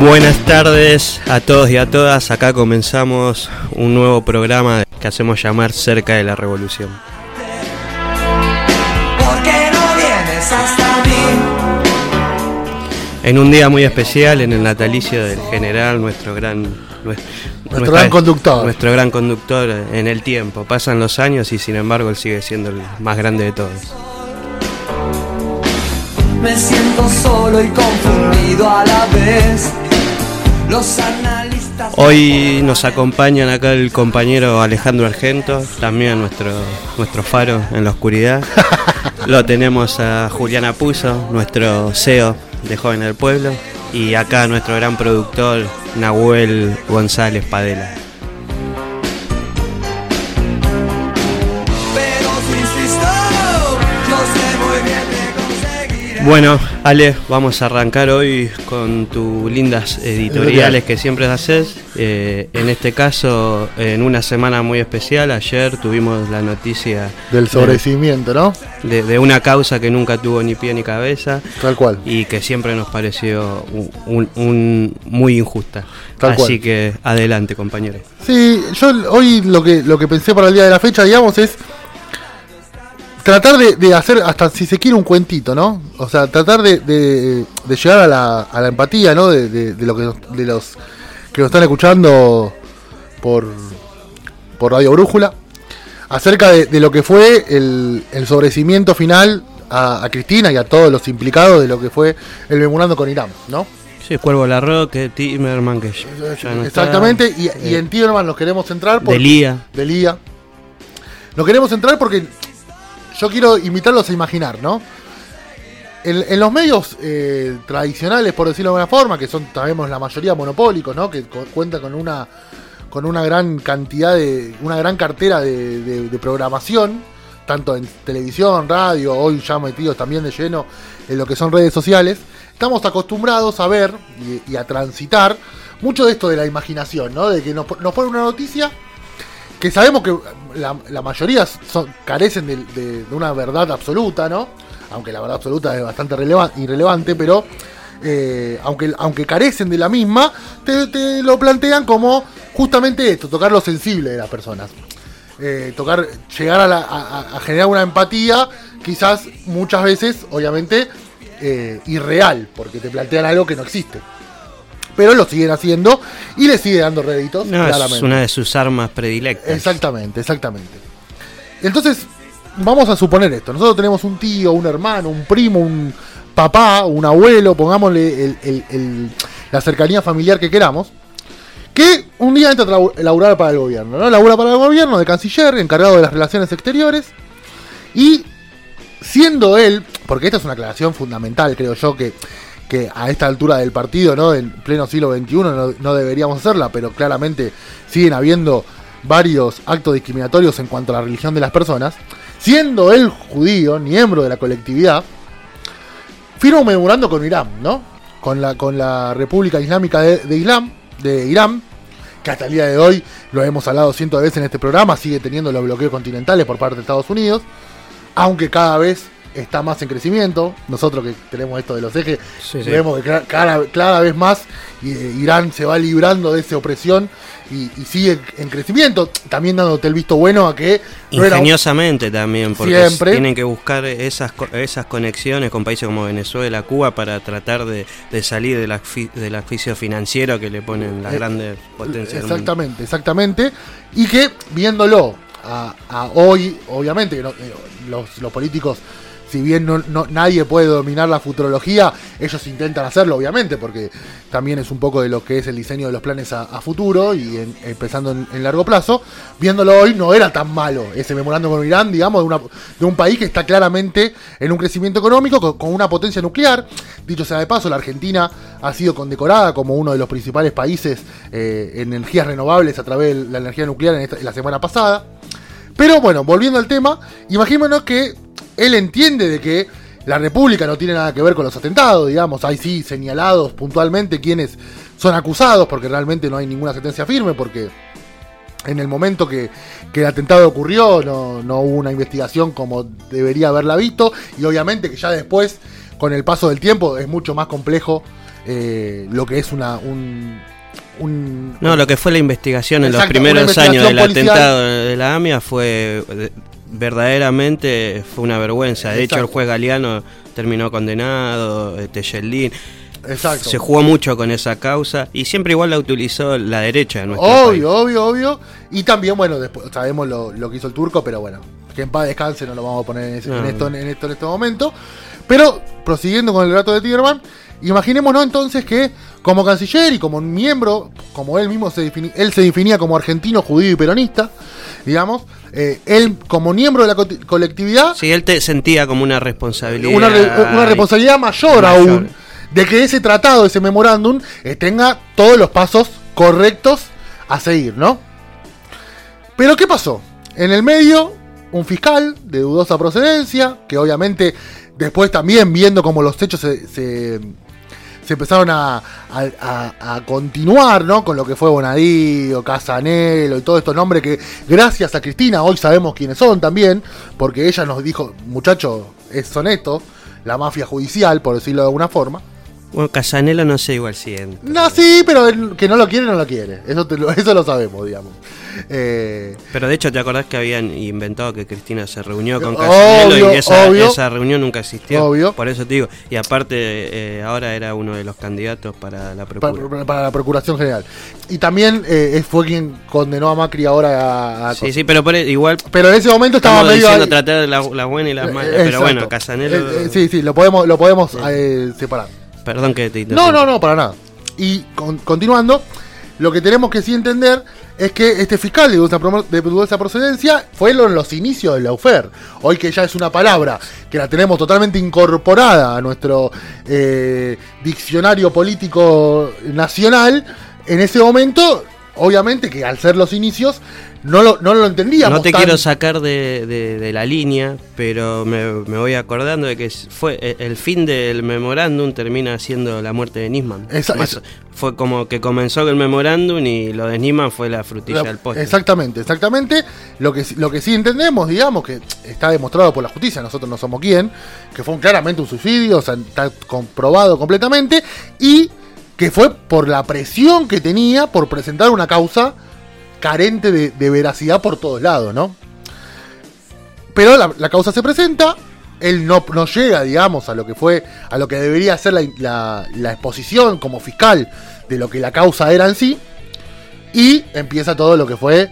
Buenas tardes a todos y a todas. Acá comenzamos un nuevo programa que hacemos llamar Cerca de la Revolución. En un día muy especial, en el natalicio del general, nuestro gran nuestro, gran conductor. Nuestro gran conductor en el tiempo. Pasan los años y sin embargo él sigue siendo el más grande de todos. Me siento solo y confundido a la vez. Los analistas. Hoy nos acompañan acá el compañero Alejandro Argento, también nuestro, nuestro faro en la oscuridad. Lo tenemos a Juliana Puso, nuestro CEO de Joven del Pueblo. Y acá nuestro gran productor, Nahuel González Padela. Bueno, Ale, vamos a arrancar hoy con tus lindas editoriales que siempre haces. Eh, en este caso, en una semana muy especial, ayer tuvimos la noticia... Del sobrecimiento, ¿no? De, una causa que nunca tuvo ni pie ni cabeza. Tal cual. Y que siempre nos pareció un, muy injusta. Así que adelante, compañero. Sí, yo hoy lo que, lo que pensé para el día de la fecha, digamos, es tratar de, hacer hasta si se quiere un cuentito, ¿no? O sea, tratar de, llegar a la, a la, empatía, ¿no? De, lo que de los que nos están escuchando por, por Radio Brújula acerca de, lo que fue el, el sobrecimiento final a, Cristina y a todos los implicados de lo que fue el memorando con Irán, ¿no? Sí, Cuervo Larroque, Timerman, que Exactamente, y, y, en Timerman nos queremos centrar. Por, Delía. Delía. Nos queremos centrar porque yo quiero invitarlos a imaginar, ¿no? En, los medios eh, tradicionales, por decirlo de alguna forma, que son, sabemos, la mayoría monopólicos, ¿no? Que cuentan con una, con una gran cantidad de, una gran cartera de, programación, tanto en televisión, radio, hoy ya metidos también de lleno en lo que son redes sociales, estamos acostumbrados a ver y, a transitar mucho de esto de la imaginación, ¿no? De que nos, nos una noticia que sabemos que la, mayoría son, carecen de, una verdad absoluta, ¿no? Aunque la verdad absoluta es bastante irrelevante, pero eh, aunque, aunque carecen de la misma, te, lo plantean como justamente esto, tocar lo sensible de las personas. Eh, tocar, llegar a, generar una empatía, quizás muchas veces, obviamente, eh, irreal, porque te plantean algo que no existe pero lo siguen haciendo y le sigue dando réditos. Es una de sus armas predilectas. Exactamente, exactamente. Entonces, vamos a suponer esto. Nosotros tenemos un tío, un hermano, un primo, un papá, un abuelo, pongámosle la cercanía familiar que queramos, que un día entra a laburar para el gobierno, ¿no? Labura para el gobierno de canciller, encargado de las relaciones exteriores, y siendo él, porque esta es una aclaración fundamental, creo yo, que que a esta altura del partido, ¿no? En pleno siglo XXI no, deberíamos hacerla, pero claramente siguen habiendo varios actos discriminatorios en cuanto a la religión de las personas, siendo él judío, miembro de la colectividad, firma un memorando con Irán, ¿no? Con la, con la República Islámica de, Islam, de Irán, que hasta el día de hoy, lo hemos hablado cientos de veces en este programa, sigue teniendo los bloqueos continentales por parte de Estados Unidos, aunque cada vez está más en crecimiento. Nosotros que tenemos esto de los ejes, vemos que cada, vez más eh, Irán se va librando de esa opresión y, sigue en crecimiento. También dándote el visto bueno a que. Ingeniosamente también, porque tienen que buscar esas, esas conexiones con países como Venezuela, Cuba, para tratar de, salir del, del asfixio financiero que le ponen las eh, grandes potencias. Exactamente, exactamente. Y que viéndolo a, hoy, obviamente, eh, los, los políticos si bien no, nadie puede dominar la futurología, ellos intentan hacerlo, obviamente, porque también es un poco de lo que es el diseño de los planes a, futuro y empezando en, largo plazo. Viéndolo hoy, no era tan malo ese memorando con Irán, digamos, de, de un país que está claramente en un crecimiento económico con, una potencia nuclear. Dicho sea de paso, la Argentina ha sido condecorada como uno de los principales países eh, en energías renovables a través de la energía nuclear en, en la semana pasada. Pero bueno, volviendo al tema, imaginémonos que él entiende de que la República no tiene nada que ver con los atentados, digamos, hay sí señalados puntualmente quienes son acusados, porque realmente no hay ninguna sentencia firme, porque en el momento que, el atentado ocurrió no, no, hubo una investigación como debería haberla visto, y obviamente que ya después, con el paso del tiempo, es mucho más complejo eh, lo que es una un, no, lo que fue la investigación en los primeros años del atentado de la AMIA fue verdaderamente fue una vergüenza. De hecho, el juez Galeano terminó condenado, este Exacto. Se jugó mucho con esa causa y siempre igual la utilizó la derecha de nuestro Obvio, obvio, obvio. Y también, bueno, después sabemos lo, que hizo el turco, pero bueno, que en paz descanse, no lo vamos a poner en, esto, en, esto, en este momento. Pero, prosiguiendo con el relato de Tigerman, imaginémonos entonces que como canciller y como miembro, como él mismo se definía, él se definía como argentino, judío y peronista, digamos, eh, él como miembro de la colectividad... Sí, él te sentía como una responsabilidad. Una, responsabilidad mayor, aún de que ese tratado, ese memorándum, eh, tenga todos los pasos correctos a seguir, ¿no? Pero ¿qué pasó? En el medio, un fiscal de dudosa procedencia, que obviamente después también viendo cómo los hechos se, se, empezaron a, a, continuar, ¿no? Con lo que fue Bonadío, Casanelo y todos estos nombres que gracias a Cristina hoy sabemos quiénes son también, porque ella nos dijo, muchacho, es soneto, la mafia judicial, por decirlo de alguna forma. Bueno, Casanelo no sé igual si No, sí, pero que no lo quiere, no lo quiere. Eso, eso lo sabemos, digamos. Eh, pero de hecho, ¿te acordás que habían inventado que Cristina se reunió con Casanelo y esa, reunión nunca existió? Obvio. Por eso te digo. Y aparte, eh, ahora era uno de los candidatos para la para, la Procuración General. Y también eh, fue quien condenó a Macri ahora a. sí, sí, pero e, igual. Pero en ese momento estaba medio. Diciendo tratar las la buenas y las malas. pero bueno, Casanelo. sí, sí, lo podemos, lo podemos separar. Perdón que te No, no, no, para nada. Y continuando, lo que tenemos que sí entender es que este fiscal de dudosa, procedencia fue en los inicios de la UFER. Hoy que ya es una palabra que la tenemos totalmente incorporada a nuestro eh, diccionario político nacional, en ese momento, obviamente que al ser los inicios, no lo, no lo entendíamos. No te quiero sacar de, la línea, pero me, voy acordando de que fue e, el fin del memorándum termina siendo la muerte de Nisman. Fue como que comenzó el memorándum y lo de Nisman fue la frutilla del postre. Exactamente, exactamente. Lo que, lo que sí entendemos, digamos, que está demostrado por la justicia, nosotros no somos quien, que fue claramente un suicidio, o sea, está comprobado completamente, y que fue por la presión que tenía por presentar una causa carente de, veracidad por todos lados, ¿no? Pero la, causa se presenta, él no, no, llega, digamos, a lo que fue, a lo que debería ser la, exposición como fiscal de lo que la causa era en sí, y empieza todo lo que fue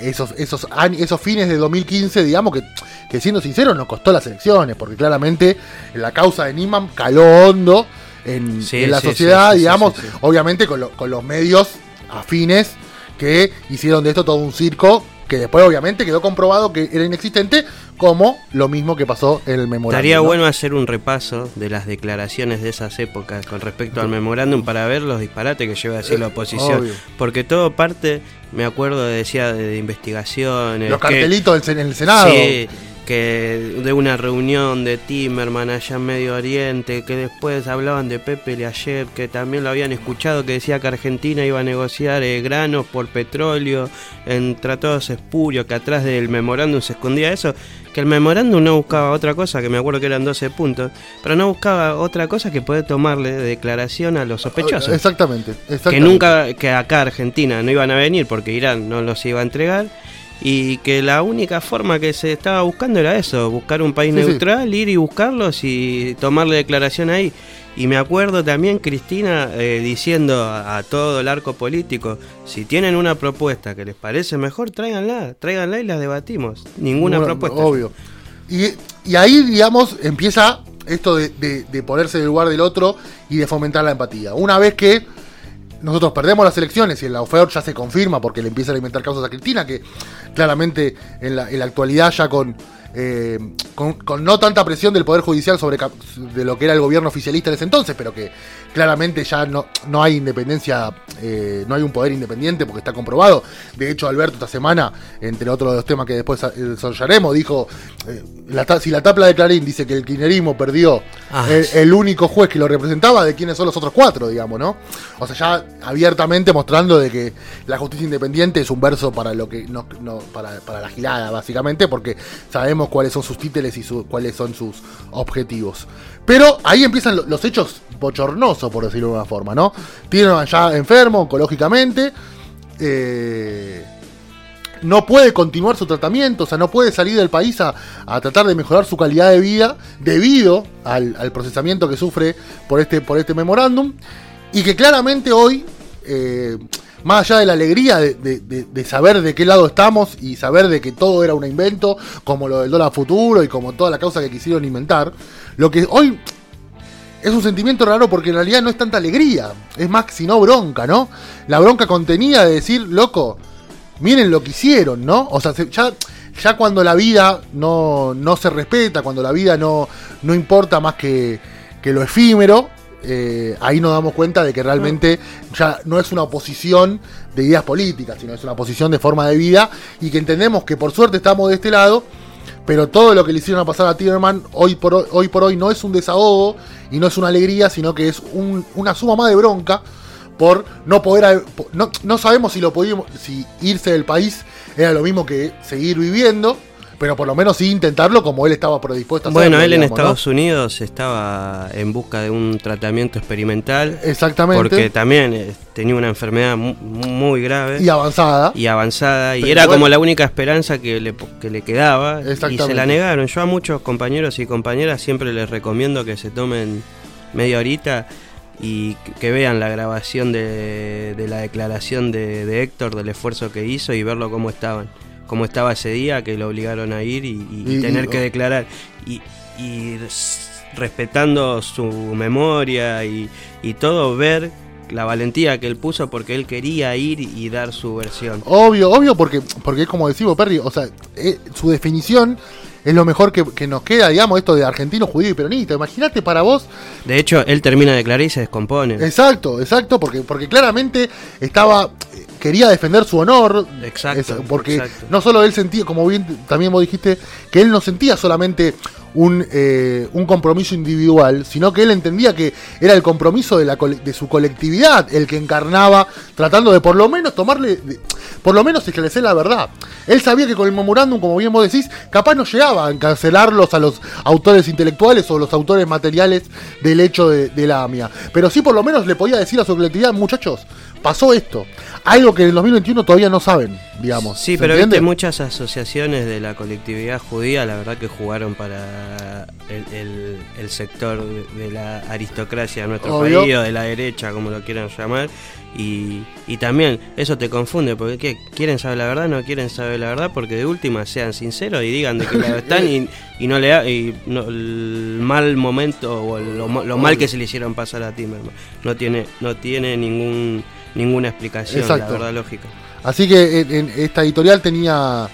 esos, esos, esos fines de 2015, digamos, que, que siendo sincero nos costó las elecciones, porque claramente la causa de Niman caló hondo en, la sociedad, digamos, obviamente con, con los medios afines que hicieron de esto todo un circo que después obviamente quedó comprobado que era inexistente, como lo mismo que pasó en el memorándum. Estaría bueno hacer un repaso de las declaraciones de esas épocas con respecto al memorándum para ver los disparates que lleva a decir la oposición. Porque todo parte, me acuerdo, decía de, investigaciones. Los cartelitos en el Senado. Sí, que de una reunión de Timerman allá en Medio Oriente, que después hablaban de Pepe Le ayer, que también lo habían escuchado, que decía que Argentina iba a negociar eh, granos por petróleo en tratados espurios, que atrás del memorándum se escondía eso, que el memorándum no buscaba otra cosa, que me acuerdo que eran 12 puntos, pero no buscaba otra cosa que poder tomarle declaración a los sospechosos. Exactamente, exactamente. Que nunca, que acá Argentina no iban a venir porque Irán no los iba a entregar y que la única forma que se estaba buscando era eso, buscar un país neutral, ir y buscarlos y tomarle declaración ahí. Y me acuerdo también Cristina eh, diciendo a, todo el arco político, si tienen una propuesta que les parece mejor, tráiganla, tráiganla y la debatimos. Ninguna propuesta. Obvio. Y, y, ahí, digamos, empieza esto de, de, de ponerse en el lugar del otro y de fomentar la empatía. Una vez que nosotros perdemos las elecciones y el UFEOR ya se confirma porque le empieza a alimentar causas a Cristina, que claramente en la, en la actualidad ya con eh, con, no tanta presión del Poder Judicial sobre de lo que era el gobierno oficialista en ese entonces, pero que claramente ya no, no hay independencia, eh, no hay un poder independiente porque está comprobado. De hecho, Alberto esta semana, entre otros de los temas que después eh, desarrollaremos, dijo, si la tabla de Clarín dice que el kirchnerismo perdió ah, el, único juez que lo representaba, ¿de quiénes son los otros cuatro, digamos, no? O sea, ya abiertamente mostrando de que la justicia independiente es un verso para lo que no, para, para la gilada, básicamente, porque sabemos cuáles son sus títeres y cuáles son sus objetivos. Pero ahí empiezan los hechos bochornosos, por decirlo de una forma, ¿no? Tienen ya enfermo oncológicamente. Eh, no puede continuar su tratamiento, o sea, no puede salir del país a, tratar de mejorar su calidad de vida debido al, procesamiento que sufre por este, por este memorándum. Y que claramente hoy, eh, más allá de la alegría de, saber de qué lado estamos y saber de que todo era un invento, como lo del dólar futuro y como toda la causa que quisieron inventar, lo que hoy es un sentimiento raro porque en realidad no es tanta alegría, es más sino bronca, ¿no? La bronca contenida de decir, loco, miren lo que hicieron, ¿no? O sea, ya, ya cuando la vida no, no, se respeta, cuando la vida no, no importa más que, que lo efímero, eh, ahí nos damos cuenta de que realmente ya no es una oposición de ideas políticas, sino es una oposición de forma de vida y que entendemos que por suerte estamos de este lado, pero todo lo que le hicieron a pasar a Timerman hoy por hoy, por hoy no es un desahogo y no es una alegría, sino que es una suma más de bronca por no poder no, no sabemos si lo pudimos si irse del país era lo mismo que seguir viviendo pero por lo menos sí intentarlo como él estaba predispuesto a hacerlo. Bueno, él en Estados Unidos estaba en busca de un tratamiento experimental. Exactamente. Porque también eh, tenía una enfermedad muy, grave. Y avanzada. Y avanzada. y era como la única esperanza que le, que le quedaba. Y se la negaron. Yo a muchos compañeros y compañeras siempre les recomiendo que se tomen media horita y que vean la grabación de, la declaración de, de Héctor, del esfuerzo que hizo y verlo cómo estaban como estaba ese día, que lo obligaron a ir y, tener que declarar. Y, respetando su memoria y, todo, ver la valentía que él puso porque él quería ir y dar su versión. Obvio, obvio, porque, porque es como decimos, Perry, o sea, eh, su definición es lo mejor que, nos queda, digamos, esto de argentino, judío y peronista. Imagínate para vos. De hecho, él termina de declarar y se descompone. Exacto, exacto, porque, porque claramente estaba. Quería defender su honor. Exacto. porque no solo él sentía, como bien también vos dijiste, que él no sentía solamente un, eh, un, compromiso individual, sino que él entendía que era el compromiso de, la, de su colectividad el que encarnaba, tratando de por lo menos tomarle, por lo menos esclarecer la verdad. Él sabía que con el memorándum, como bien vos decís, capaz no llegaba a encarcelarlos a los autores intelectuales o los autores materiales del hecho de, de la AMIA, pero sí por lo menos le podía decir a su colectividad, muchachos, pasó esto. Algo que en el 2021 todavía no saben, digamos. Sí, pero viste muchas asociaciones de la colectividad judía, la verdad que jugaron para el, sector de la aristocracia de nuestro país o de la derecha, como lo quieran llamar. Y, también eso te confunde, porque ¿qué? ¿quieren saber la verdad? No quieren saber la verdad, porque de última sean sinceros y digan de que la están y, y no le y el mal momento o lo, mal que se le hicieron pasar a Timmerman. No tiene, no tiene ningún ninguna explicación, la verdad lógica. Así que en, esta editorial tenía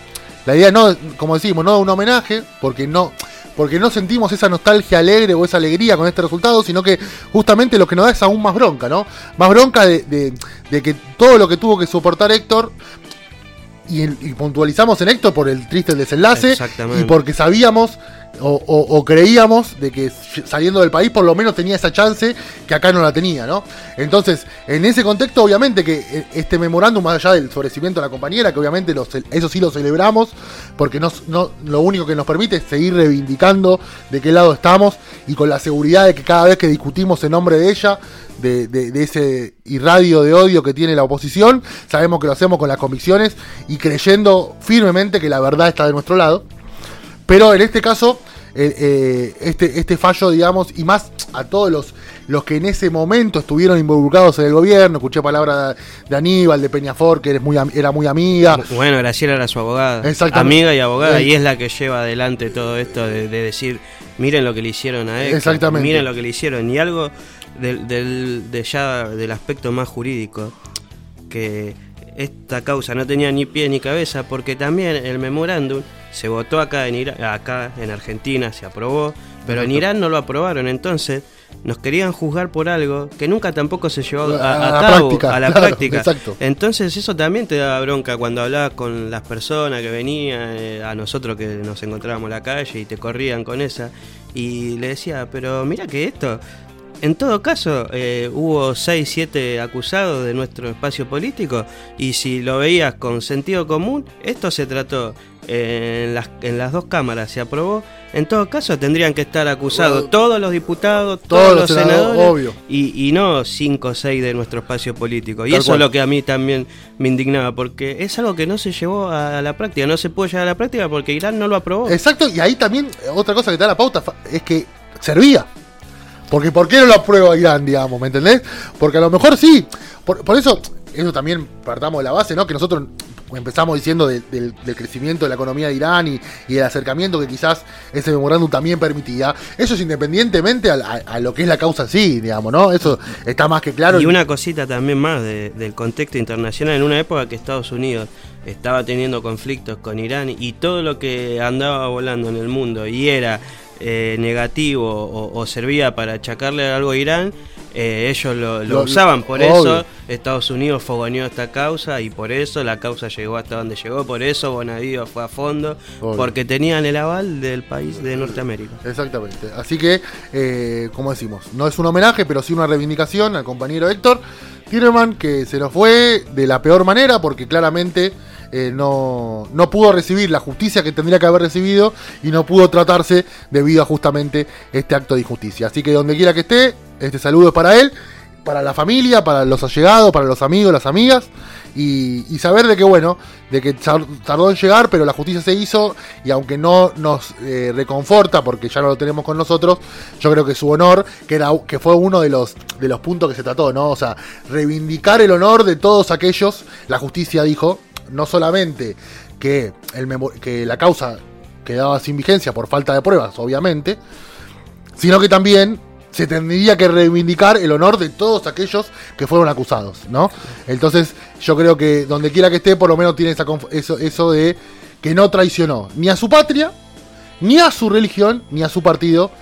la idea, no, como decimos, no de un homenaje, porque no, porque no sentimos esa nostalgia alegre o esa alegría con este resultado, sino que justamente lo que nos da es aún más bronca, ¿no? Más bronca de, que todo lo que tuvo que soportar Héctor, y, puntualizamos en Héctor por el triste desenlace, y porque sabíamos o, creíamos de que saliendo del país por lo menos tenía esa chance que acá no la tenía, ¿no? Entonces, en ese contexto, obviamente que eh, este memorándum, más allá del sobrecimiento de la compañera, que obviamente eso sí lo celebramos, porque no, lo único que nos permite es seguir reivindicando de qué lado estamos y con la seguridad de que cada vez que discutimos en nombre de ella, de, de ese irradio de odio que tiene la oposición, sabemos que lo hacemos con las convicciones y creyendo firmemente que la verdad está de nuestro lado. Pero en este caso, eh, eh, este, este fallo, digamos, y más a todos los, los que en ese momento estuvieron involucrados en el gobierno, escuché palabras de Aníbal, de Peñafor, que eres muy, era muy amiga. Bueno, Graciela era su abogada. Amiga y abogada, y es la que lleva adelante todo esto de, decir, miren lo que le hicieron a él. Exactamente. Miren lo que le hicieron. Y algo del, del, de ya del aspecto más jurídico, que esta causa no tenía ni pie ni cabeza, porque también el memorándum se votó acá en, acá en Argentina, se aprobó, pero en Irán no lo aprobaron, entonces nos querían juzgar por algo que nunca tampoco se llevó a, cabo, a la práctica. Entonces eso también te da bronca cuando hablabas con las personas que venían, eh, a nosotros que nos encontrábamos en la calle y te corrían con esa, y le decía, pero mira que esto en todo caso, eh, hubo 6, 7 acusados de nuestro espacio político y si lo veías con sentido común, esto se trató en, las, en las dos cámaras, se aprobó. En todo caso, tendrían que estar acusados todos los diputados, todos, los senadores, Y, no 5 o 6 de nuestro espacio político. Y eso es lo que a mí también me indignaba, porque es algo que no se llevó a la práctica, no se puede llevar a la práctica porque Irán no lo aprobó. Exacto, y ahí también otra cosa que te da la pauta es que servía. Porque ¿por qué no lo aprueba Irán, digamos? ¿Me entendés? Porque a lo mejor sí. Por, eso, eso también partamos de la base, ¿no? Que nosotros empezamos diciendo del, crecimiento de la economía de Irán y, el acercamiento que quizás ese memorándum también permitía. Eso es independientemente a, lo que es la causa sí, digamos, ¿no? Eso está más que claro. Y una cosita también más del contexto internacional, en una época que Estados Unidos estaba teniendo conflictos con Irán y todo lo que andaba volando en el mundo y era eh, negativo o, servía para achacarle algo a Irán, eh, ellos lo, usaban. Por eso Estados Unidos fogoneó esta causa y por eso la causa llegó hasta donde llegó. Por eso Bonadío fue a fondo, porque tenían el aval del país de Norteamérica. Exactamente. Así que, eh, como decimos, no es un homenaje, pero sí una reivindicación al compañero Héctor Tireman, que se nos fue de la peor manera, porque claramente eh, no, no pudo recibir la justicia que tendría que haber recibido y no pudo tratarse debido a justamente este acto de injusticia. Así que donde quiera que esté, este saludo es para él, para la familia, para los allegados, para los amigos, las amigas. Y, saber de que, bueno, de que tardó en llegar, pero la justicia se hizo y aunque no nos eh, reconforta porque ya no lo tenemos con nosotros, yo creo que su honor, que, era, que fue uno de los, de los puntos que se trató, ¿no? O sea, reivindicar el honor de todos aquellos, la justicia dijo, no solamente que, el que la causa quedaba sin vigencia por falta de pruebas, obviamente, sino que también se tendría que reivindicar el honor de todos aquellos que fueron acusados, ¿no? Entonces, yo creo que donde quiera que esté, por lo menos tiene esa, eso, eso de que no traicionó ni a su patria, ni a su religión, ni a su partido,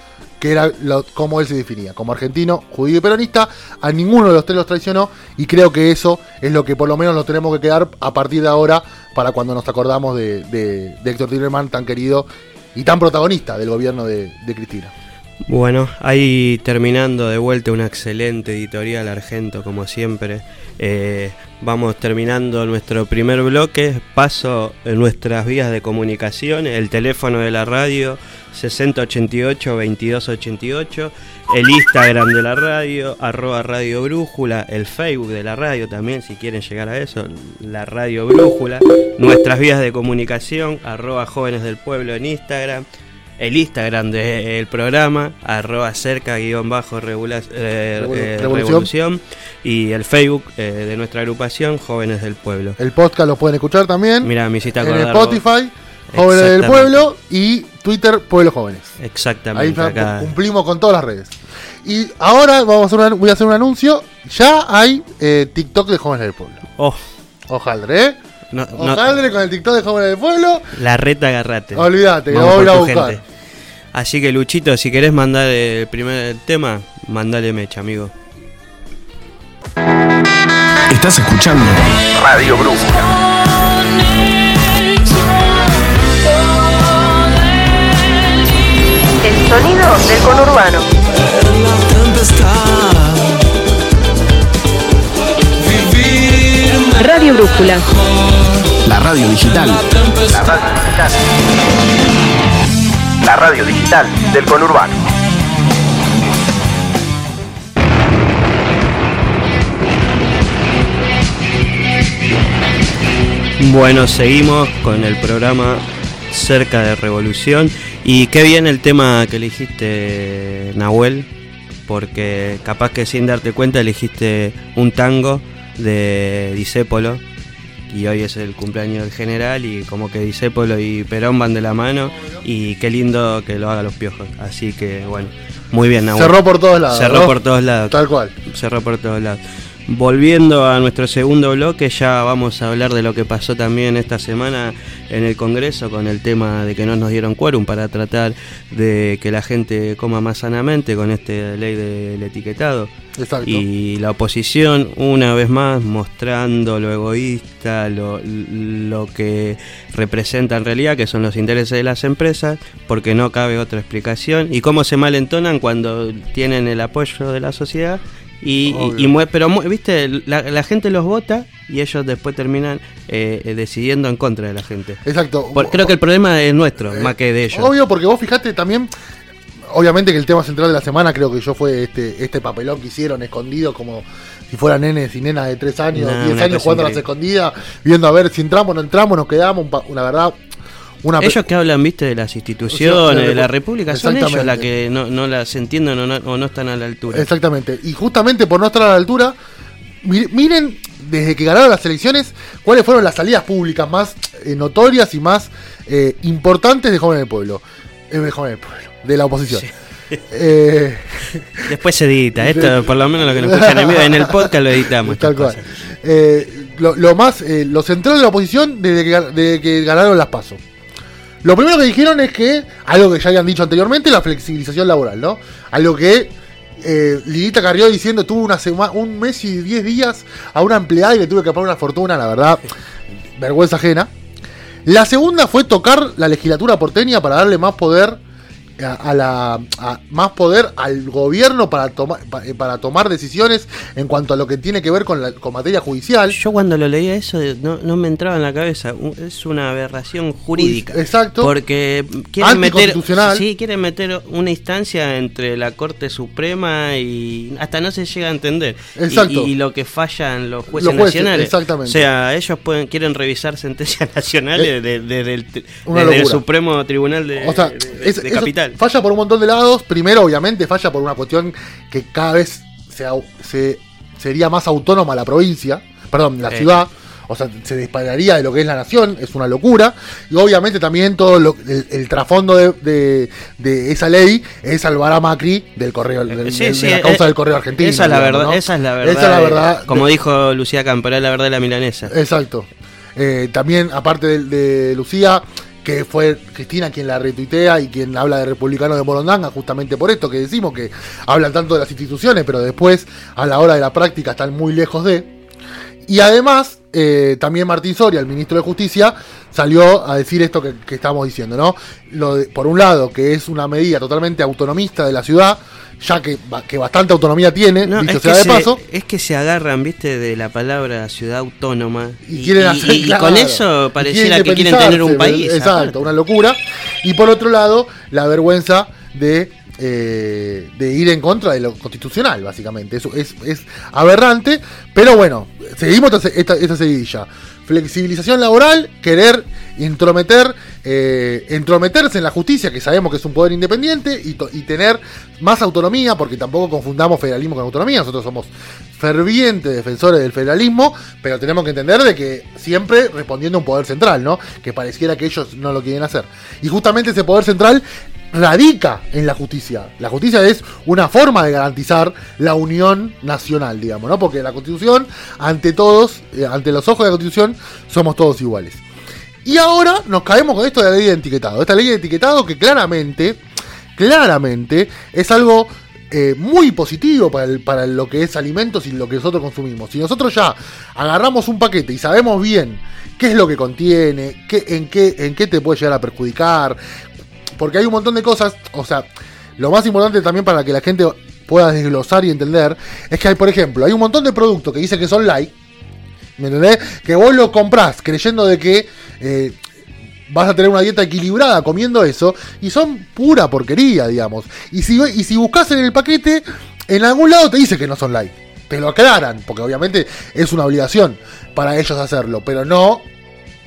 que era como él se definía, como argentino, judío y peronista, a ninguno de los tres los traicionó y creo que eso es lo que por lo menos nos tenemos que quedar a partir de ahora para cuando nos acordamos de, Héctor Timerman tan querido y tan protagonista del gobierno de, Cristina. Bueno, ahí terminando de vuelta una excelente editorial Argento como siempre. Eh, vamos terminando nuestro primer bloque. Paso en nuestras vías de comunicación, el teléfono de la radio 6088-2288, el Instagram de la radio, arroba Radio Brújula, el Facebook de la radio también, si quieren llegar a eso, la Radio Brújula, nuestras vías de comunicación, arroba Jóvenes del Pueblo en Instagram, el Instagram del programa, arroba cerca guion bajo eh, eh, revolución. y el Facebook eh, de nuestra agrupación, Jóvenes del Pueblo. El podcast lo pueden escuchar también. Mira, me hiciste En Spotify. Jóvenes del Pueblo y Twitter Pueblo Jóvenes. Exactamente. Ahí cumplimos con todas las redes. Y ahora vamos a voy a hacer un anuncio. Ya hay eh, TikTok de Jóvenes del Pueblo. Oh. Ojaldre, ¿eh? No, Ojaldre con el TikTok de Jóvenes del Pueblo. La reta agarrate. Olvídate, lo voy a buscar. Así que Luchito, si querés mandar el primer tema, mandale mecha, amigo. Estás escuchando Radio Brújula. Sonido del conurbano. Radio Brújula. La radio digital. La radio digital. La radio digital del conurbano. Bueno, seguimos con el programa Cerca de Revolución y qué bien el tema que elegiste, Nahuel, porque capaz que sin darte cuenta elegiste un tango de Disépolo y hoy es el cumpleaños del general y como que Disépolo y Perón van de la mano y qué lindo que lo haga los piojos. Así que bueno, muy bien Nahuel. Cerró por todos lados. Cerró por todos lados. Tal cual. Cerró por todos lados. Volviendo a nuestro segundo bloque, ya vamos a hablar de lo que pasó también esta semana en el Congreso con el tema de que no nos dieron quórum para tratar de que la gente coma más sanamente con esta ley del etiquetado. Exacto. Y la oposición, una vez más, mostrando lo egoísta, lo, lo que representa en realidad, que son los intereses de las empresas, porque no cabe otra explicación. Y cómo se malentonan cuando tienen el apoyo de la sociedad y, pero viste, la, gente los vota y ellos después terminan eh, eh, decidiendo en contra de la gente. Exacto. creo que el problema es nuestro, eh, más que de ellos. Obvio, porque vos fijate también, obviamente que el tema central de la semana creo que yo fue este, este papelón que hicieron escondido como si fueran nenes y nenas de 3 años, 10 años jugando a las escondidas, viendo a ver si entramos, no entramos, nos quedamos, una verdad ellos que hablan, viste, de las instituciones, de la República, son ellos las que no, no las entienden o no, están a la altura. Exactamente. Y justamente por no estar a la altura, miren desde que ganaron las elecciones, cuáles fueron las salidas públicas más eh, notorias y más eh, importantes de Jóvenes del Pueblo. Eh, de Jóvenes del Pueblo, de la oposición. Después se edita, esto por lo menos lo que nos escuchan en en el podcast lo editamos. Tal cual. Lo, más, lo central de la oposición desde que, desde que ganaron las pasos. Lo primero que dijeron es que, algo que ya habían dicho anteriormente, la flexibilización laboral, ¿no? Algo que eh, Lilita Carrió diciendo tuvo una semana, un mes y diez días a una empleada y le tuve que pagar una fortuna, la verdad, vergüenza ajena. La segunda fue tocar la legislatura porteña para darle más poder a, la más poder al gobierno para tomar eh, para tomar decisiones en cuanto a lo que tiene que ver con, la, con materia judicial. Yo cuando lo leía eso no, me entraba en la cabeza. Es una aberración jurídica. Exacto. Porque quieren meter sí, quieren meter una instancia entre la Corte Suprema y hasta no se llega a entender. Exacto. Y, lo que fallan los jueces, nacionales. Exactamente. O sea, ellos pueden quieren revisar sentencias nacionales desde el, Supremo Tribunal de, Capital falla por un montón de lados. Primero, obviamente, falla por una cuestión que cada vez se, sería más autónoma la provincia, perdón, la ciudad. O sea, se dispararía de lo que es la nación, es una locura. Y obviamente también todo el, trasfondo de, esa ley es salvar a Macri del correo, de la eh, causa del correo argentino. Esa es la verdad, esa es la verdad. como dijo Lucía Camperal, la verdad de la milanesa. Exacto. Eh, también, aparte de Lucía, que fue Cristina quien la retuitea y quien habla de republicano de Morondanga, justamente por esto que decimos, que hablan tanto de las instituciones, pero después a la hora de la práctica están muy lejos de. Y además, eh, también Martín Soria, el ministro de Justicia, salió a decir esto que, estamos diciendo, ¿no? Lo por un lado, que es una medida totalmente autonomista de la ciudad, ya que, que bastante autonomía tiene, dicho sea de paso. Es que se agarran, viste, de la palabra ciudad autónoma. Y, quieren hacer, con eso pareciera que quieren tener un país. Exacto, una locura. Y por otro lado, la vergüenza de eh, de ir en contra de lo constitucional, básicamente. Eso es, aberrante, pero bueno, seguimos esta, esta, seguidilla. Flexibilización laboral, querer intrometer, eh, entrometerse en la justicia, que sabemos que es un poder independiente, y, y, tener más autonomía, porque tampoco confundamos federalismo con autonomía, nosotros somos fervientes defensores del federalismo, pero tenemos que entender de que siempre respondiendo a un poder central, ¿no? Que pareciera que ellos no lo quieren hacer. Y justamente ese poder central radica en la justicia. La justicia es una forma de garantizar la unión nacional, digamos, ¿no? Porque la Constitución, ante todos, eh, ante los ojos de la Constitución, somos todos iguales. Y ahora nos caemos con esto de la ley de etiquetado. Esta ley de etiquetado que claramente, claramente, es algo eh, muy positivo para, para lo que es alimentos y lo que nosotros consumimos. Si nosotros ya agarramos un paquete y sabemos bien qué es lo que contiene, qué, en, qué, en qué te puede llegar a perjudicar, porque hay un montón de cosas, o sea, lo más importante también para que la gente pueda desglosar y entender, es que hay, por ejemplo, hay un montón de productos que dicen que son light, ¿me entendés? Que vos lo comprás creyendo de que eh, vas a tener una dieta equilibrada comiendo eso, y son pura porquería, digamos. Y si, y si buscas en el paquete, en algún lado te dice que no son light. Te lo aclaran, porque obviamente es una obligación para ellos hacerlo, pero no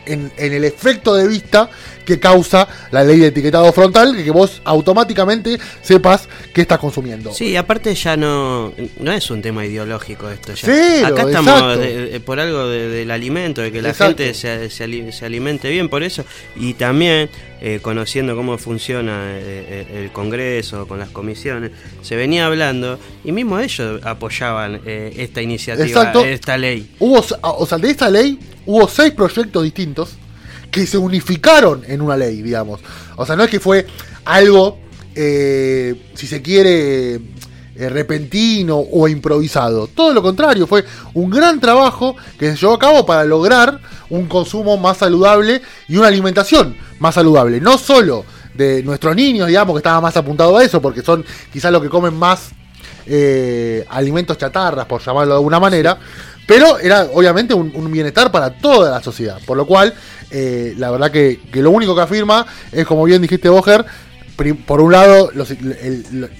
en, el efecto de vista que causa la ley de etiquetado frontal, que vos automáticamente sepas que estás consumiendo. Sí, aparte ya no, no es un tema ideológico esto. Ya. Acá estamos por algo del alimento, de que la gente se, se, alimente bien por eso. Y también eh, conociendo cómo funciona eh, eh, el Congreso, con las comisiones, se venía hablando y mismo ellos apoyaban esta iniciativa, esta ley. Hubo, o sea, de esta ley hubo seis proyectos distintos que se unificaron en una ley, digamos. O sea, no es que fue algo, si se quiere, repentino o improvisado. Todo lo contrario, fue un gran trabajo que se llevó a cabo para lograr un consumo más saludable y una alimentación más saludable. No solo de nuestros niños, digamos, que estaba más apuntado a eso, porque son quizás los que comen más eh, alimentos chatarras, por llamarlo de alguna manera, pero era obviamente un, bienestar para toda la sociedad. Por lo cual, eh, la verdad que, que, lo único que afirma es, como bien dijiste, Boger, por un lado, los,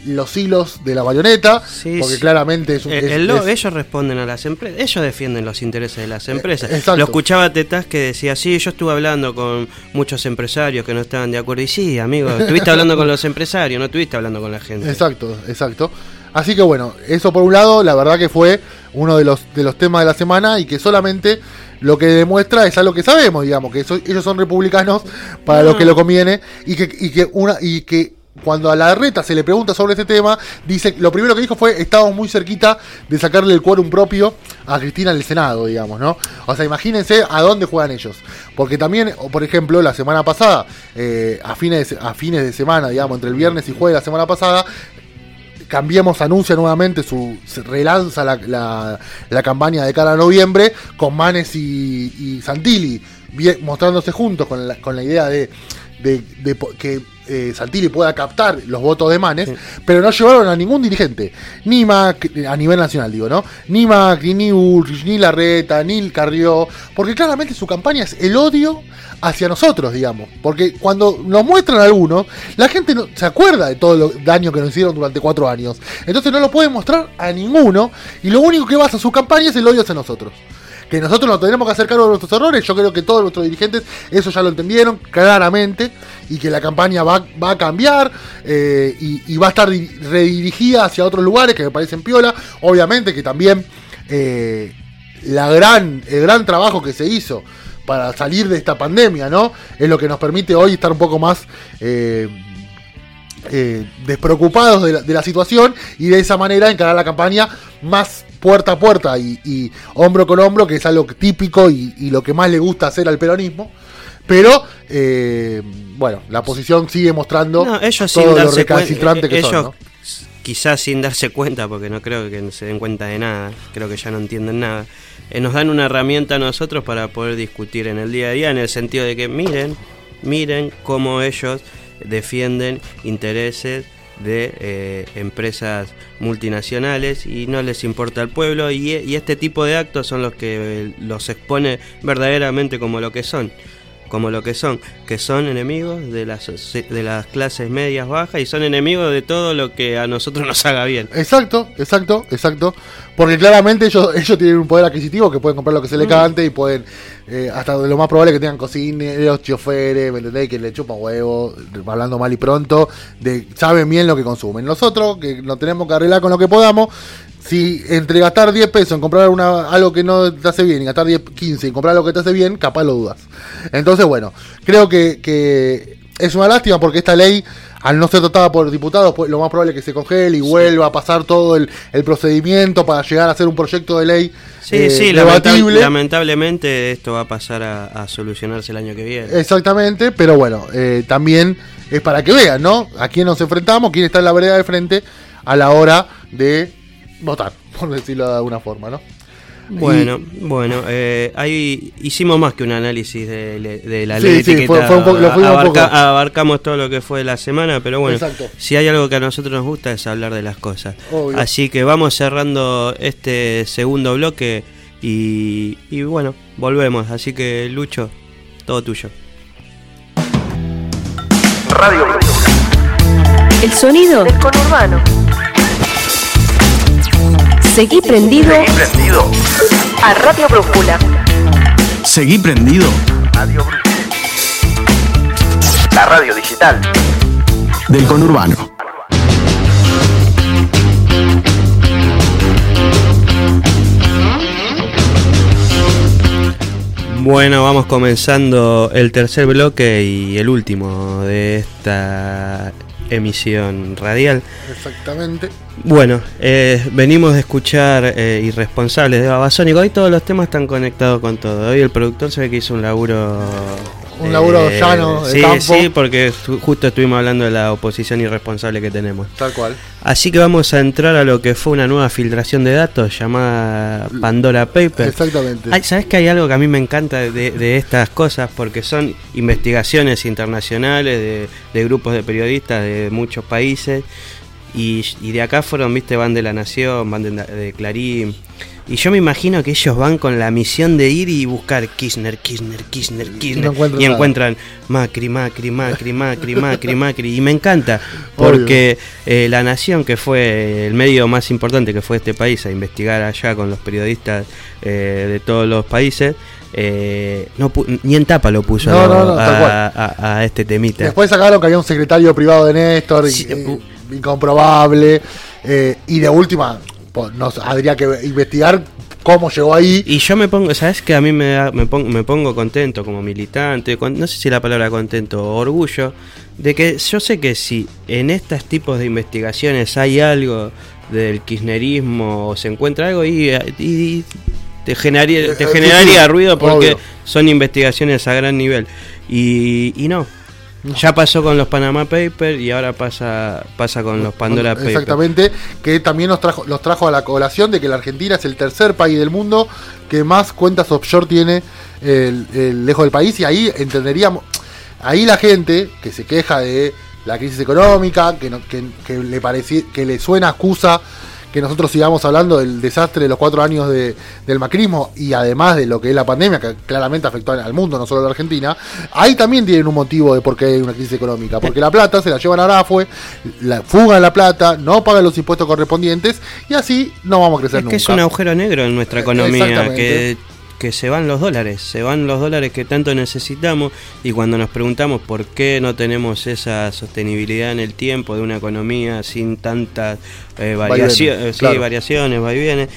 los, hilos de la bayoneta, porque claramente es, Ellos responden a las empresas, ellos defienden los intereses de las eh, empresas. Lo escuchaba Tetas que decía, sí, yo estuve hablando con muchos empresarios que no estaban de acuerdo. Y sí, amigo, estuviste hablando con los empresarios, no estuviste hablando con la gente. Exacto, exacto. Así que bueno, eso por un lado, la verdad que fue uno de los, de los temas de la semana y que solamente lo que demuestra es algo que sabemos, digamos, que ellos son republicanos para lo que lo conviene y que, y que, una, y que cuando a la reta se le pregunta sobre este tema, dice, lo primero que dijo fue, estamos muy cerquita de sacarle el quórum propio a Cristina en el Senado, digamos, ¿no? O sea, imagínense a dónde juegan ellos. Porque también, por ejemplo, la semana pasada, eh, a, fines a fines de semana, digamos, entre el viernes y jueves de la semana pasada, Cambiemos anuncia nuevamente su. relanza la, la, campaña de cara a noviembre con Manes y, y Santilli mostrándose juntos con la, con la idea de, de, que eh, Santilli pueda captar los votos de Manes, pero no llevaron a ningún dirigente, ni Macri, a nivel nacional digo, ¿no? Ni Macri, ni Ulrich, ni Larreta, ni Carrió, porque claramente su campaña es el odio hacia nosotros, digamos. Porque cuando nos muestran algunos, la gente no, se acuerda de todo el daño que nos hicieron durante cuatro años. Entonces no lo pueden mostrar a ninguno, y lo único que basa su campaña es el odio hacia nosotros que nosotros nos tenemos que hacer cargo de nuestros errores. Yo creo que todos nuestros dirigentes eso ya lo entendieron claramente y que la campaña va, va a cambiar eh, y, va a estar redirigida hacia otros lugares que me parecen piola. Obviamente que también eh, la gran, el gran trabajo que se hizo para salir de esta pandemia, ¿no? Es lo que nos permite hoy estar un poco más eh, despreocupados de la, situación y de esa manera encarar la campaña más puerta a puerta y, hombro con hombro, que es algo típico y, lo que más le gusta hacer al peronismo. Pero, eh, bueno, la oposición sigue mostrando no, ellos todo lo recalcitrante que son. Quizás sin darse cuenta, porque no creo que se den cuenta de nada, creo que ya no entienden nada. Eh, nos dan una herramienta a nosotros para poder discutir en el día a día, en el sentido de que miren, miren cómo ellos defienden intereses de eh, empresas multinacionales y no les importa el pueblo y, este tipo de actos son los que los expone verdaderamente como lo que son como lo que son, que son enemigos de las, de las clases medias bajas y son enemigos de todo lo que a nosotros nos haga bien. Exacto, exacto, exacto. Porque claramente ellos, ellos tienen un poder adquisitivo que pueden comprar lo que se les cante y pueden, eh, hasta lo más probable que tengan cocineros, choferes, ¿me entendéis? Que le chupan huevo, hablando mal y pronto, de saben bien lo que consumen. Nosotros, que nos tenemos que arreglar con lo que podamos, si entre gastar 10 pesos en comprar una, algo que no te hace bien y gastar 10, 15 en comprar algo que te hace bien, capaz lo dudas. Entonces, bueno, creo que, es una lástima porque esta ley, al no ser tratada por diputados, pues, lo más probable es que se congele y vuelva a pasar todo el, procedimiento para llegar a ser un proyecto de ley. Sí, eh, sí, lamentablemente esto va a pasar a, solucionarse el año que viene. Exactamente, pero bueno, eh, también es para que vean, ¿no? A quién nos enfrentamos, quién está en la vereda de frente a la hora de votar, por decirlo de alguna forma, ¿no? Bueno, bueno, eh, ahí hicimos más que un análisis de, la ley sí, fue, abarcamos todo lo que fue la semana, pero bueno, si hay algo que a nosotros nos gusta es hablar de las cosas. Así que vamos cerrando este segundo bloque y, y bueno, volvemos. Así que Lucho, todo tuyo. Radio. El sonido del conurbano. Seguí prendido, prendido. a Radio Brújula. Seguí prendido. Radio La radio digital del conurbano. Bueno, vamos comenzando el tercer bloque y el último de esta emisión radial. Exactamente. Bueno, eh, venimos de escuchar eh, Irresponsables de Babasónico. Hoy todos los temas están conectados con todo. Hoy el productor se ve que hizo un laburo un laburo eh, llano, de sí, campo. Sí, porque justo estuvimos hablando de la oposición irresponsable que tenemos. Tal cual. Así que vamos a entrar a lo que fue una nueva filtración de datos llamada Pandora Papers. Exactamente. ¿Sabes que hay algo que a mí me encanta de, estas cosas? Porque son investigaciones internacionales de, grupos de periodistas de muchos países. Y, de acá fueron, viste, van de La Nación, van de, de Clarín y yo me imagino que ellos van con la misión de ir y buscar Kirchner, Kirchner, Kirchner, Kirchner. y encuentran Macri, Macri, Macri, Macri, Macri, Macri. Y me encanta, porque eh, La Nación, que fue el medio más importante que fue este país a investigar allá con los periodistas eh, de todos los países, eh, no ni en tapa lo puso a, este temita. Después sacaron que había un secretario privado de Néstor, incomprobable, y de última nos habría que investigar cómo llegó ahí. Y yo me pongo, ¿sabes que A mí me, me, pongo, me pongo contento como militante, no sé si la palabra contento o orgullo, de que yo sé que si en estos tipos de investigaciones hay algo del kirchnerismo o se encuentra algo y, te generaría, te eh, generaría ruido porque son investigaciones a gran nivel. Y, y no, ya pasó con los Panama Papers y ahora pasa pasa con los Pandora Papers. Exactamente, que también nos trajo, los trajo a la colación de que la Argentina es el tercer país del mundo que más cuentas offshore tiene el, lejos del país y ahí entenderíamos, ahí la gente que se queja de la crisis económica, que, que, le parece, que le suena excusa que nosotros sigamos hablando del desastre de los cuatro años del macrismo y además de lo que es la pandemia, que claramente afectó al mundo, no solo a la Argentina, ahí también tienen un motivo de por qué hay una crisis económica. Porque la plata se la llevan a Arafue, la fugan la plata, no pagan los impuestos correspondientes y así no vamos a crecer es nunca. Que es un agujero negro en nuestra economía que que se van los dólares, se van los dólares que tanto necesitamos y cuando nos preguntamos por qué no tenemos esa sostenibilidad en el tiempo de una economía sin tantas eh, variaciones, sí, variaciones, va y viene,